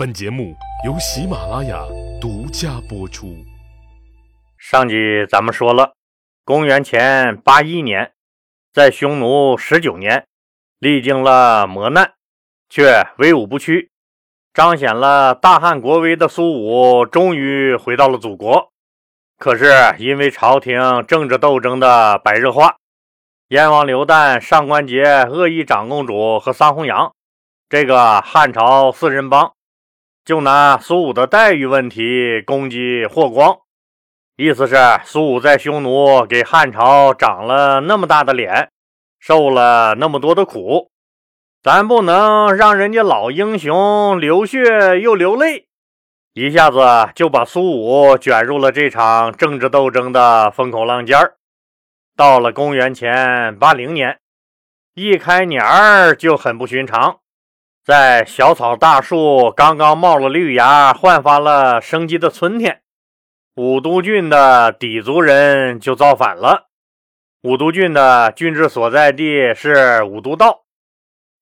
本节目由喜马拉雅独家播出。上集咱们说了，公元前八一年，在匈奴十九年，历经了磨难，却威武不屈，彰显了大汉国威的苏武，终于回到了祖国。可是因为朝廷政治斗争的白热化，燕王刘旦、上官桀、鄂邑长公主和桑弘羊这个汉朝四人帮，就拿苏武的待遇问题攻击霍光，意思是苏武在匈奴给汉朝长了那么大的脸，受了那么多的苦，咱不能让人家老英雄流血又流泪。一下子就把苏武卷入了这场政治斗争的风口浪尖儿。到了公元前八零年，一开年儿就很不寻常，在小草大树刚刚冒了绿芽、焕发了生机的春天，武都郡的氐族人就造反了。武都郡的郡治所在地是武都道。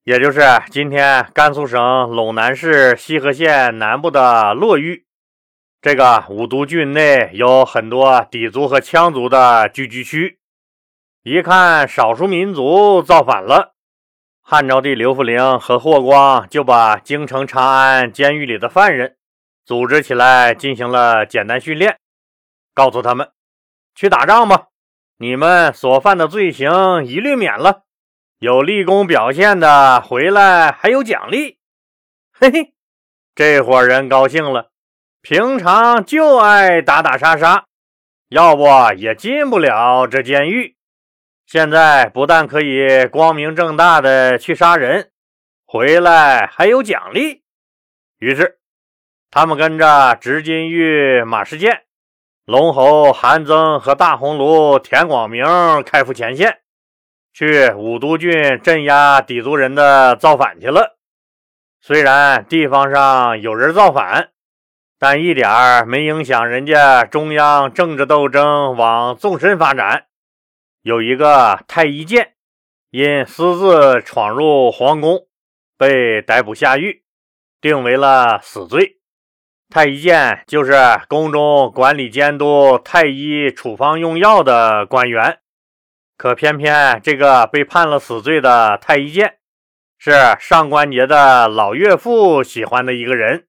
也就是今天甘肃省陇南市西河县南部的洛峪，这个武都郡内有很多氐族和羌族的聚居区。一看少数民族造反了，汉昭帝刘弗陵和霍光就把京城长安监狱里的犯人组织起来进行了简单训练，告诉他们去打仗吧，你们所犯的罪行一律免了。有立功表现的回来还有奖励，嘿嘿，这伙人高兴了。平常就爱打打杀杀，要不也进不了这监狱。现在不但可以光明正大的去杀人，回来还有奖励。于是，他们跟着执金玉马世建、龙侯韩增和大红炉田广明开赴前线。去武都郡镇压氐族人的造反去了。虽然地方上有人造反，但一点儿没影响人家中央政治斗争往纵深发展。有一个太医监因私自闯入皇宫，被逮捕下狱，定为了死罪。太医监就是宫中管理监督太医处方用药的官员。可偏偏这个被判了死罪的太医监，是上官桀的老岳父喜欢的一个人。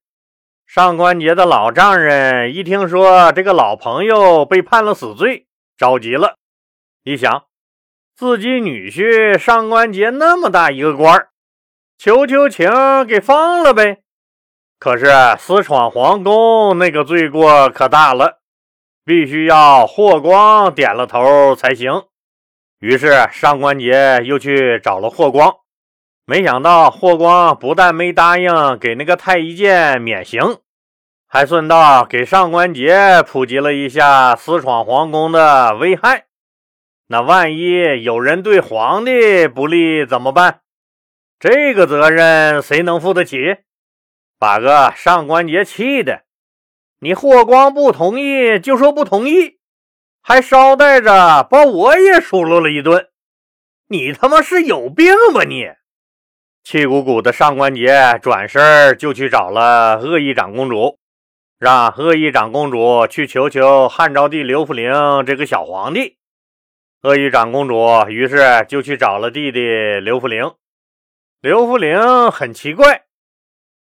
上官桀的老丈人一听说这个老朋友被判了死罪，着急了。一想，自己女婿上官桀那么大一个官儿，求求情给放了呗。可是私闯皇宫那个罪过可大了，必须要霍光点了头才行。于是上官桀又去找了霍光，没想到霍光不但没答应给那个太医监免刑，还顺道给上官桀普及了一下私闯皇宫的危害。那万一有人对皇帝不利怎么办？这个责任谁能负得起？把个上官桀气的，你霍光不同意就说不同意。还捎带着把我也数落了一顿，你他妈是有病吧你！气鼓鼓的上官桀转身就去找了鄂邑长公主，让鄂邑长公主去求求汉昭帝刘弗陵这个小皇帝。鄂邑长公主于是就去找了弟弟刘弗陵。刘弗陵很奇怪，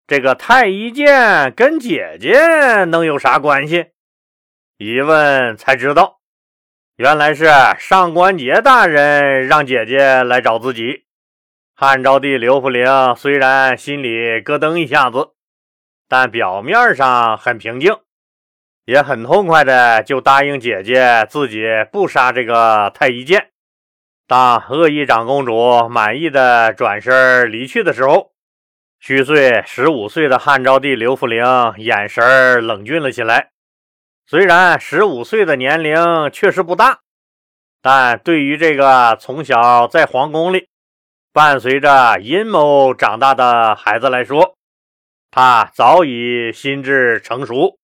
这个太医监跟姐姐能有啥关系？一问才知道。原来是上官桀大人让姐姐来找自己。汉昭帝刘弗陵虽然心里咯噔一下子，但表面上很平静，也很痛快的就答应姐姐自己不杀这个太医监。当恶意长公主满意的转身离去的时候，虚岁十五岁的汉昭帝刘弗陵眼神冷峻了起来。虽然十五岁的年龄确实不大，但对于这个从小在皇宫里伴随着阴谋长大的孩子来说，他早已心智成熟。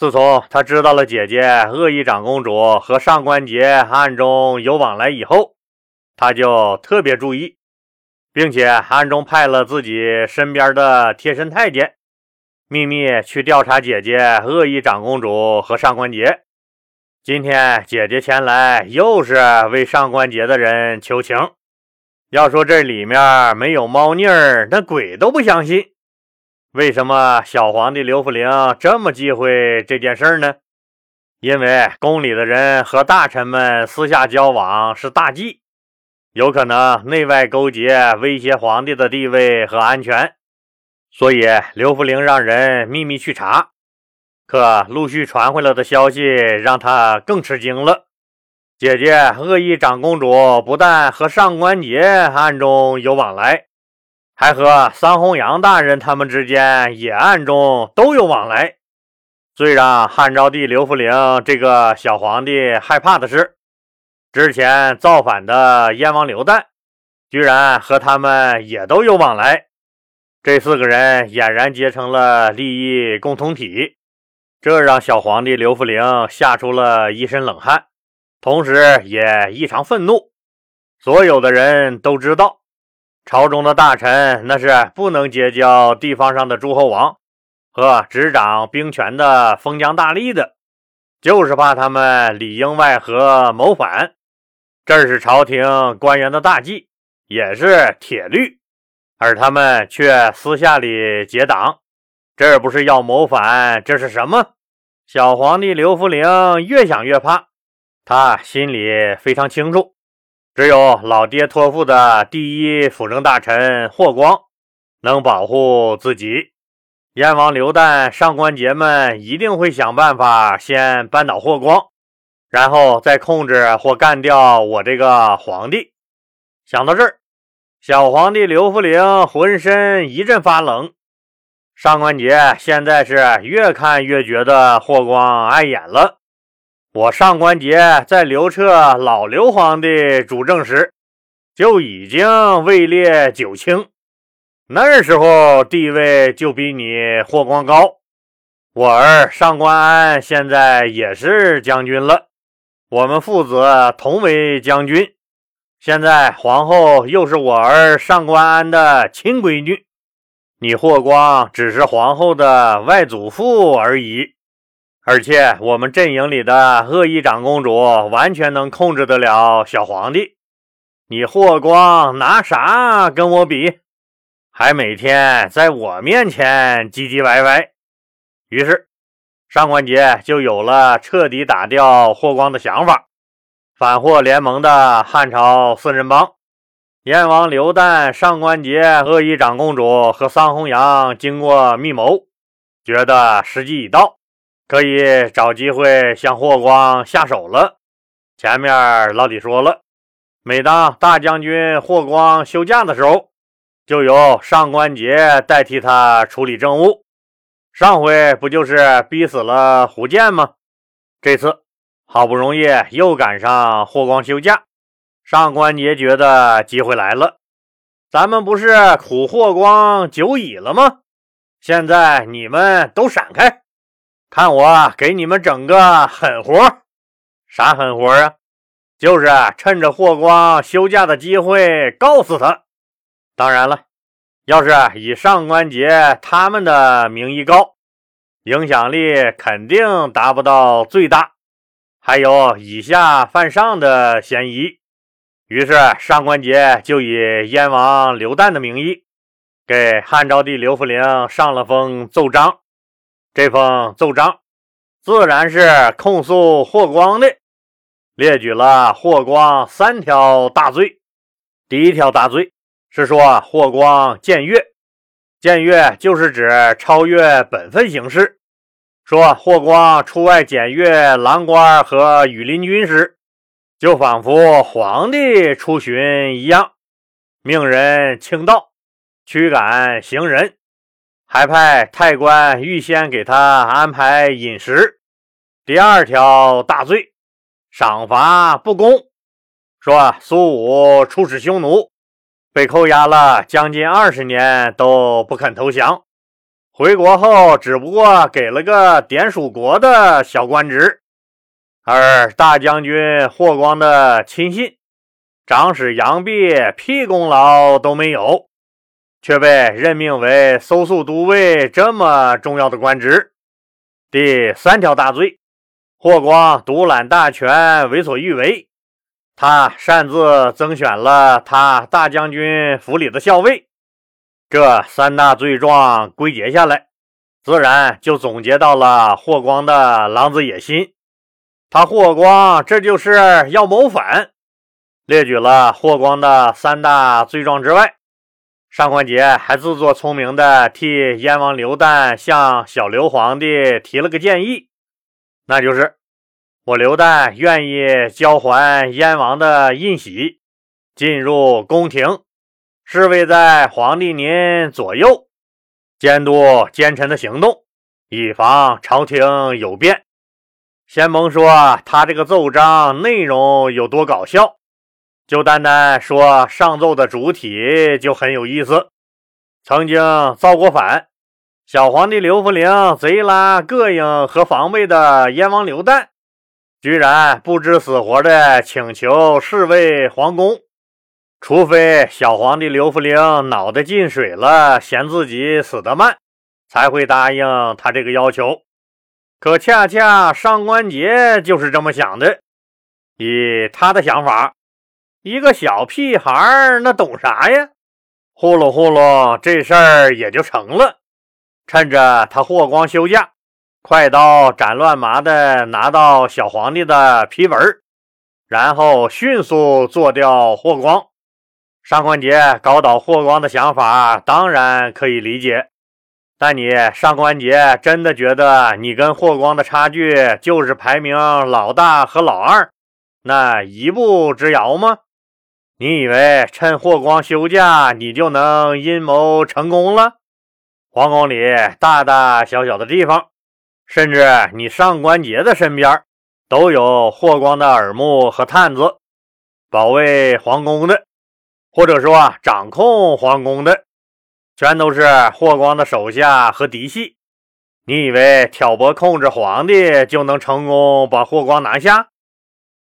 自从他知道了姐姐恶意长公主和上官桀暗中有往来以后，他就特别注意，并且暗中派了自己身边的贴身太监。秘密去调查姐姐恶意长公主和上官桀。今天姐姐前来，又是为上官桀的人求情。要说这里面没有猫腻儿，那鬼都不相信。为什么小皇帝刘弗陵这么忌讳这件事呢？因为宫里的人和大臣们私下交往是大忌，有可能内外勾结，威胁皇帝的地位和安全。所以刘弗陵让人秘密去查，可陆续传回来的消息让他更吃惊了。姐姐恶意长公主不但和上官桀暗中有往来，还和桑弘羊大人他们之间也暗中都有往来。最让汉昭帝刘弗陵这个小皇帝害怕的是，之前造反的燕王刘旦，居然和他们也都有往来。这四个人俨然结成了利益共同体，这让小皇帝刘弗陵吓出了一身冷汗。同时也异常愤怒。所有的人都知道，朝中的大臣那是不能结交地方上的诸侯王和执掌兵权的封疆大吏的，就是怕他们里应外合谋反。这是朝廷官员的大忌，也是铁律，而他们却私下里结党，这不是要谋反，这是什么？小皇帝刘弗陵越想越怕。他心里非常清楚，只有老爹托付的第一辅政大臣霍光能保护自己。燕王刘旦、上官桀们一定会想办法先扳倒霍光，然后再控制或干掉我这个皇帝。想到这儿，小皇帝刘弗陵浑身一阵发冷。上官桀现在是越看越觉得霍光碍眼了。我上官桀在刘彻老刘皇帝主政时就已经位列九卿，那时候地位就比你霍光高。我儿上官安现在也是将军了，我们父子同为将军。现在皇后又是我儿上官安的亲闺女，你霍光只是皇后的外祖父而已。而且我们阵营里的恶意长公主完全能控制得了小皇帝，你霍光拿啥跟我比？还每天在我面前唧唧歪歪。于是上官桀就有了彻底打掉霍光的想法。反霍联盟的汉朝四人帮，燕王刘旦、上官桀、恶意长公主和桑弘羊经过密谋，觉得时机已到。可以找机会向霍光下手了。前面老李说了，每当大将军霍光休假的时候，就由上官桀代替他处理政务。上回不就是逼死了胡建吗？这次好不容易又赶上霍光休假，上官桀觉得机会来了。咱们不是苦霍光久矣了吗？现在你们都闪开！看我给你们整个狠活，啥狠活啊？就是趁着霍光休假的机会告诉他。当然了，要是以上官桀他们的名义告，影响力肯定达不到最大，还有以下犯上的嫌疑。于是上官桀就以燕王刘旦的名义，给汉昭帝刘弗陵上了封奏章。这封奏章自然是控诉霍光的，列举了霍光三条大罪。第一条大罪是说霍光僭越，僭越就是指超越本分行事。说霍光出外检阅郎官和羽林军时，就仿佛皇帝出巡一样，命人倾道，驱赶行人。还派太官预先给他安排饮食。第二条大罪，赏罚不公。说苏武出使匈奴，被扣押了将近二十年都不肯投降，回国后只不过给了个点属国的小官职，而大将军霍光的亲信长史杨弼屁功劳都没有。却被任命为搜素都尉这么重要的官职。第三条大罪：霍光独揽大权，为所欲为。他擅自增选了他大将军府里的校尉。这三大罪状归结下来，自然就总结到了霍光的狼子野心。他霍光这就是要谋反。列举了霍光的三大罪状之外，上官桀还自作聪明的替燕王刘旦向小刘皇帝提了个建议，那就是我刘旦愿意交还燕王的印玺，进入宫廷。侍卫在皇帝您左右，监督奸臣的行动，以防朝廷有变。先甭说他这个奏章内容有多搞笑，就单单说上奏的主体就很有意思。曾经造过反，小皇帝刘弗陵贼拉膈应和防备的燕王刘旦，居然不知死活的请求侍卫皇宫。除非小皇帝刘弗陵脑袋进水了，嫌自己死得慢，才会答应他这个要求。可恰恰上官桀就是这么想的。以他的想法，一个小屁孩那懂啥呀？糊弄糊弄，这事儿也就成了。趁着他霍光休假，快刀斩乱麻的拿到小皇帝的批文，然后迅速做掉霍光。上官桀搞倒霍光的想法当然可以理解，但你上官桀真的觉得你跟霍光的差距就是排名老大和老二那一步之遥吗？你以为趁霍光休假你就能阴谋成功了？皇宫里大大小小的地方，甚至你上官桀的身边都有霍光的耳目和探子，保卫皇宫的。或者说，掌控皇宫的全都是霍光的手下和嫡系。你以为挑拨控制皇帝就能成功把霍光拿下？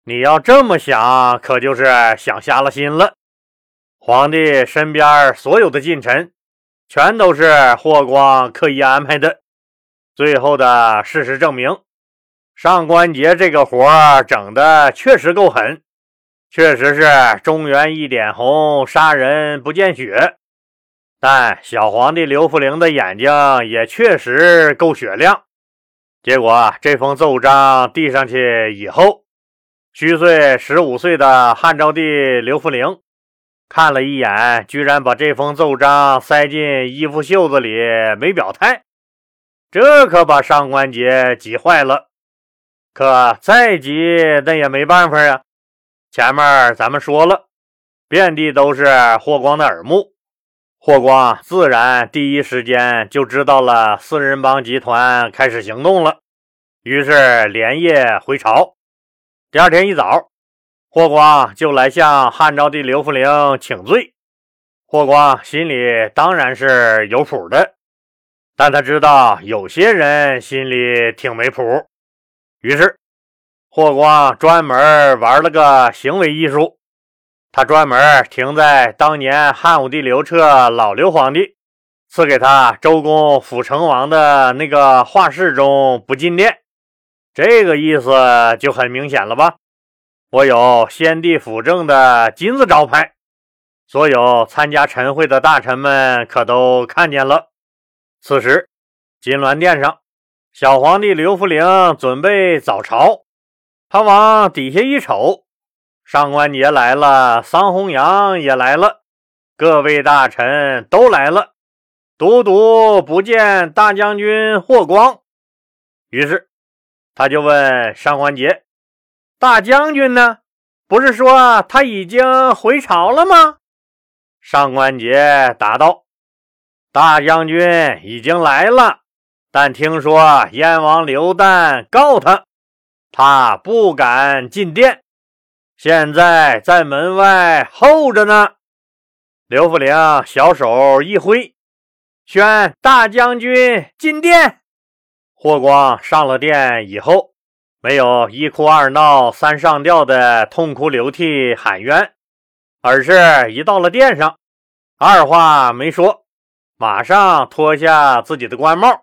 你要这么想，可就是想瞎了心了。皇帝身边所有的近臣，全都是霍光刻意安排的。最后的事实证明，上官桀这个活整的确实够狠。确实是中原一点红，杀人不见血。但小皇帝刘弗陵的眼睛也确实够雪亮。结果这封奏章递上去以后，虚岁十五岁的汉昭帝刘弗陵看了一眼，居然把这封奏章塞进衣服袖子里，没表态。这可把上官桀急坏了。可再急，那也没办法呀。前面咱们说了，遍地都是霍光的耳目，霍光自然第一时间就知道了四人帮集团开始行动了，于是连夜回朝。第二天一早，霍光就来向汉昭帝刘弗陵请罪。霍光心里当然是有谱的，但他知道有些人心里挺没谱，于是。霍光专门玩了个行为艺术，他专门停在当年汉武帝刘彻老刘皇帝赐给他周公辅成王的那个画室中不进殿。这个意思就很明显了吧？我有先帝辅政的金字招牌，所有参加晨会的大臣们可都看见了。此时，金銮殿上，小皇帝刘弗陵准备早朝。他往底下一瞅，上官桀来了，桑弘羊也来了，各位大臣都来了，独独不见大将军霍光。于是他就问上官桀：“大将军呢？不是说他已经回朝了吗？”上官桀答道：“大将军已经来了，但听说燕王刘旦告他。”他不敢进殿，现在在门外候着呢。刘弗陵小手一挥，宣大将军进殿。霍光上了殿以后，没有一哭二闹三上吊的痛哭流涕喊冤，而是一到了殿上，二话没说，马上脱下自己的官帽，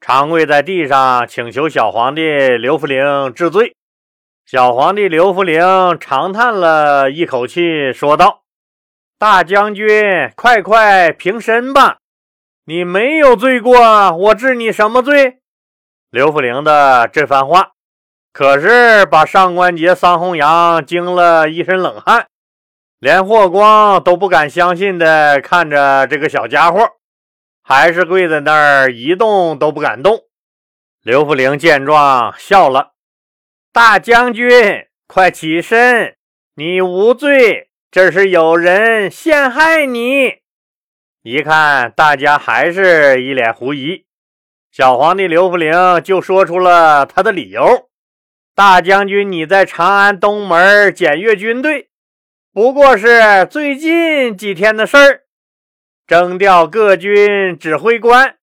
长跪在地上，请求小皇帝刘弗陵治罪。小皇帝刘弗陵长叹了一口气，说道：“大将军，快快平身吧！你没有罪过，我治你什么罪？”刘福陵的这番话，可是把上官桀、桑弘羊惊了一身冷汗，连霍光都不敢相信的看着这个小家伙，还是跪在那儿一动都不敢动。刘福陵见状，笑了。大将军，快起身！你无罪，这是有人陷害你。一看大家还是一脸狐疑，小皇帝刘弗陵就说出了他的理由：大将军，你在长安东门检阅军队，不过是最近几天的事儿，征调各军指挥官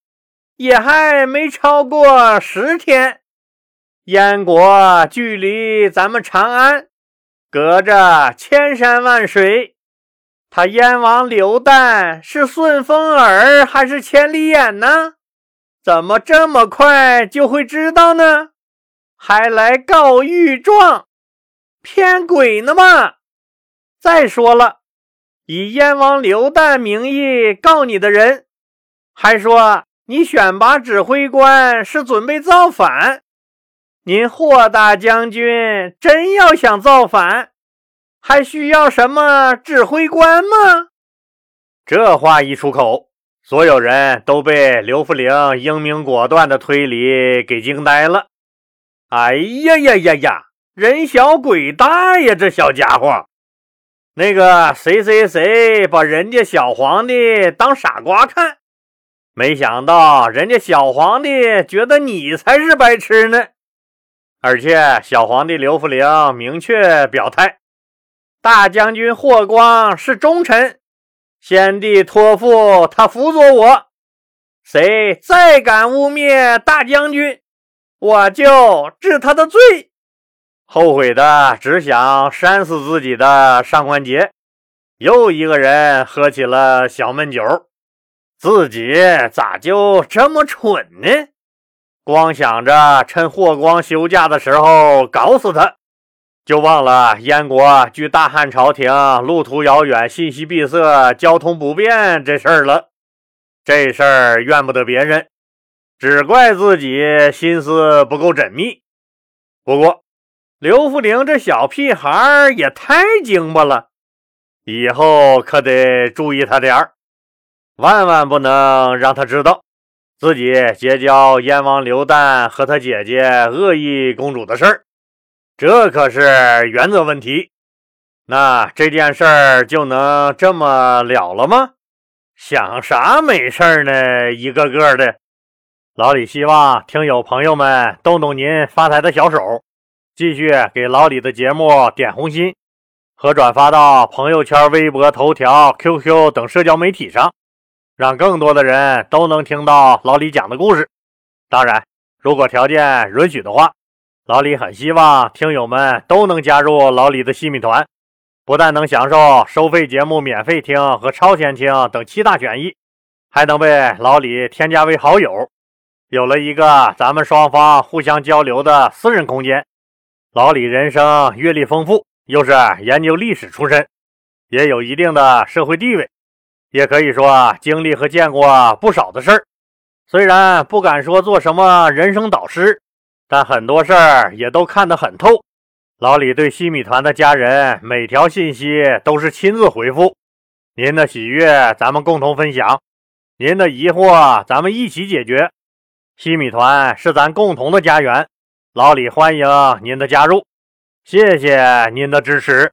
也还没超过十天。燕国距离咱们长安隔着千山万水，他燕王刘旦是顺风耳还是千里眼呢？怎么这么快就会知道呢？还来告御状，骗鬼呢吗？再说了，以燕王刘旦名义告你的人，还说你选拔指挥官是准备造反。您霍大将军真要想造反，还需要什么指挥官吗？这话一出口，所有人都被刘弗陵英明果断的推理给惊呆了。哎呀呀呀呀！人小鬼大呀，这小家伙！那个谁谁谁把人家小皇帝当傻瓜看，没想到人家小皇帝觉得你才是白痴呢。而且，小皇帝刘弗陵明确表态：大将军霍光是忠臣，先帝托付他辅佐我。谁再敢污蔑大将军，我就治他的罪。后悔的只想扇死自己的上官桀，又一个人喝起了小闷酒。自己咋就这么蠢呢？光想着趁霍光休假的时候搞死他，就忘了燕国距大汉朝廷路途遥远、信息闭塞、交通不便这事儿了。这事儿怨不得别人，只怪自己心思不够缜密。不过刘福陵这小屁孩也太精巴了，以后可得注意他点儿，万万不能让他知道。自己结交燕王刘旦和他姐姐恶意公主的事儿，这可是原则问题。那这件事儿就能这么了了吗？想啥美事儿呢？一个个的。老李希望听友朋友们动动您发财的小手，继续给老李的节目点红心和转发到朋友圈、微博、头条、QQ 等社交媒体上。让更多的人都能听到老李讲的故事。当然，如果条件允许的话，老李很希望听友们都能加入老李的西米团，不但能享受收费节目免费听和超前听等七大权益，还能被老李添加为好友，有了一个咱们双方互相交流的私人空间。老李人生阅历丰富，又是研究历史出身，也有一定的社会地位。也可以说经历和见过不少的事儿，虽然不敢说做什么人生导师，但很多事儿也都看得很透。老李对西米团的家人每条信息都是亲自回复，您的喜悦咱们共同分享，您的疑惑咱们一起解决。西米团是咱共同的家园，老李欢迎您的加入，谢谢您的支持。